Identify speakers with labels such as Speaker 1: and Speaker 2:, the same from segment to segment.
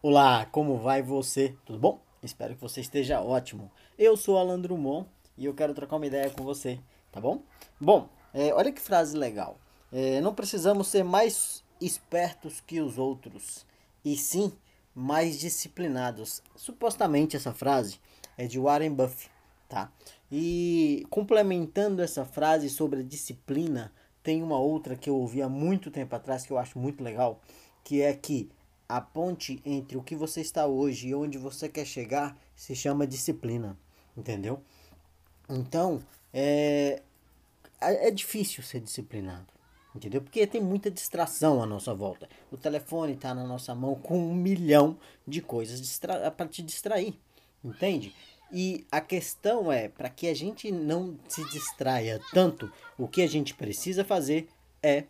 Speaker 1: Olá, como vai você? Tudo bom? Espero que você esteja ótimo. Eu sou Alan Drummond e eu quero trocar uma ideia com você, tá bom? Bom, é, olha que frase legal. É, não precisamos ser mais espertos que os outros, e sim mais disciplinados. Supostamente essa frase é de Warren Buffett, tá? E complementando essa frase sobre disciplina, tem uma outra que eu ouvi há muito tempo atrás que eu acho muito legal, que é que a ponte entre o que você está hoje e onde você quer chegar se chama disciplina, entendeu? Então, é, é difícil ser disciplinado, entendeu? Porque tem muita distração à nossa volta. O telefone está na nossa mão com um milhão de coisas para te distrair, entende? E a questão é, para que a gente não se distraia tanto, o que a gente precisa fazer é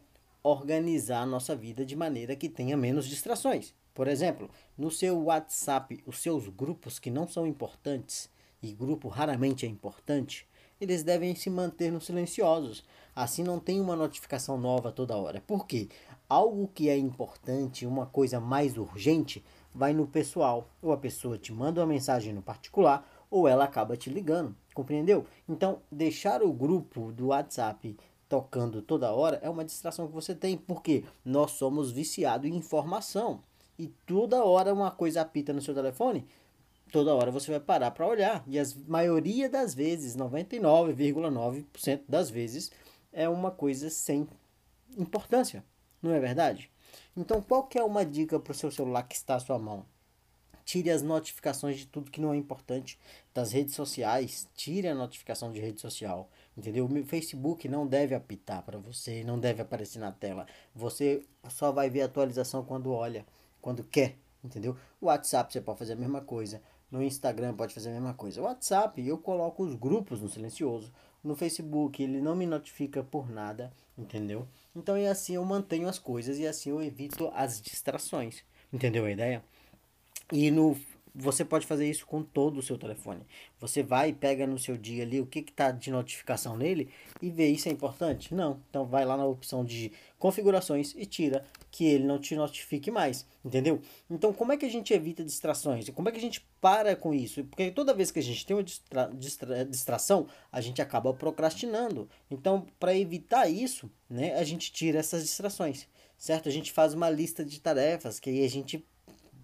Speaker 1: organizar a nossa vida de maneira que tenha menos distrações. Por exemplo, no seu WhatsApp, os seus grupos que não são importantes, e grupo raramente é importante, eles devem se manter no silenciosos. Assim não tem uma notificação nova toda hora. Por quê? Algo que é importante, uma coisa mais urgente, vai no pessoal. Ou a pessoa te manda uma mensagem no particular, ou ela acaba te ligando, compreendeu? Então, deixar o grupo do WhatsApp tocando toda hora é uma distração que você tem, porque nós somos viciados em informação. E toda hora uma coisa apita no seu telefone, toda hora você vai parar para olhar. E a maioria das vezes, 99,9% das vezes, é uma coisa sem importância, não é verdade? Então, qual que é uma dica para o seu celular que está à sua mão? Tire as notificações de tudo que não é importante das redes sociais, tire a notificação de rede social, entendeu? O Facebook não deve apitar para você, não deve aparecer na tela. Você só vai ver a atualização quando olha, quando quer, entendeu? O WhatsApp você pode fazer a mesma coisa, no Instagram pode fazer a mesma coisa. O WhatsApp eu coloco os grupos no silencioso, no Facebook ele não me notifica por nada, entendeu? Então é assim eu mantenho as coisas e assim eu evito as distrações. Entendeu a ideia? E no você pode fazer isso com todo o seu telefone. Você vai e pega no seu dia ali o que está de notificação nele e vê isso é importante? Não. Então vai lá na opção de configurações e tira que ele não te notifique mais, entendeu? Então como é que a gente evita distrações? Como é que a gente para com isso? Porque toda vez que a gente tem uma distra distra distração, a gente acaba procrastinando. Então para evitar isso, né, a gente tira essas distrações, certo? A gente faz uma lista de tarefas que aí a gente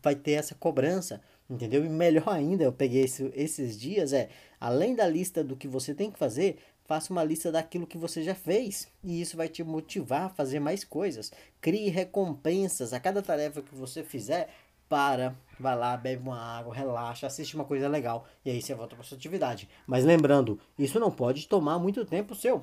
Speaker 1: vai ter essa cobrança, entendeu? E melhor ainda, eu peguei esse, esses dias, é, além da lista do que você tem que fazer, faça uma lista daquilo que você já fez. E isso vai te motivar a fazer mais coisas. Crie recompensas a cada tarefa que você fizer. Para, vai lá, bebe uma água, relaxa, assiste uma coisa legal e aí você volta para sua atividade. Mas lembrando, isso não pode tomar muito tempo seu.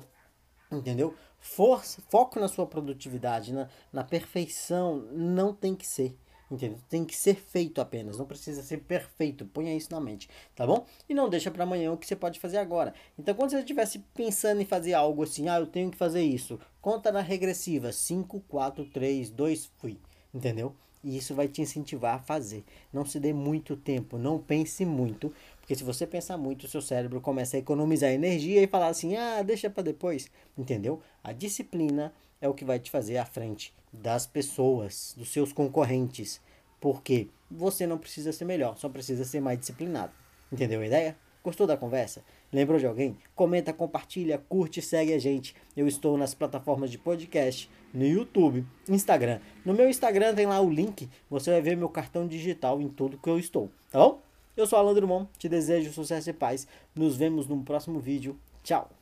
Speaker 1: Entendeu? Força, foco na sua produtividade, na, na perfeição, não tem que ser. Entendeu? Tem que ser feito apenas, não precisa ser perfeito. Ponha isso na mente, tá bom? E não deixa para amanhã o que você pode fazer agora. Então, quando você estivesse pensando em fazer algo assim, ah, eu tenho que fazer isso, conta na regressiva 5, 4, 3, 2, fui. Entendeu? E isso vai te incentivar a fazer. Não se dê muito tempo, não pense muito, porque se você pensar muito, o seu cérebro começa a economizar energia e falar assim: "Ah, deixa para depois". Entendeu? A disciplina é o que vai te fazer à frente das pessoas, dos seus concorrentes. Porque você não precisa ser melhor, só precisa ser mais disciplinado. Entendeu a ideia? Gostou da conversa? Lembrou de alguém? Comenta, compartilha, curte e segue a gente. Eu estou nas plataformas de podcast, no YouTube, Instagram. No meu Instagram tem lá o link, você vai ver meu cartão digital em tudo que eu estou, tá bom? Eu sou Alan Drummond, te desejo sucesso e paz. Nos vemos no próximo vídeo. Tchau!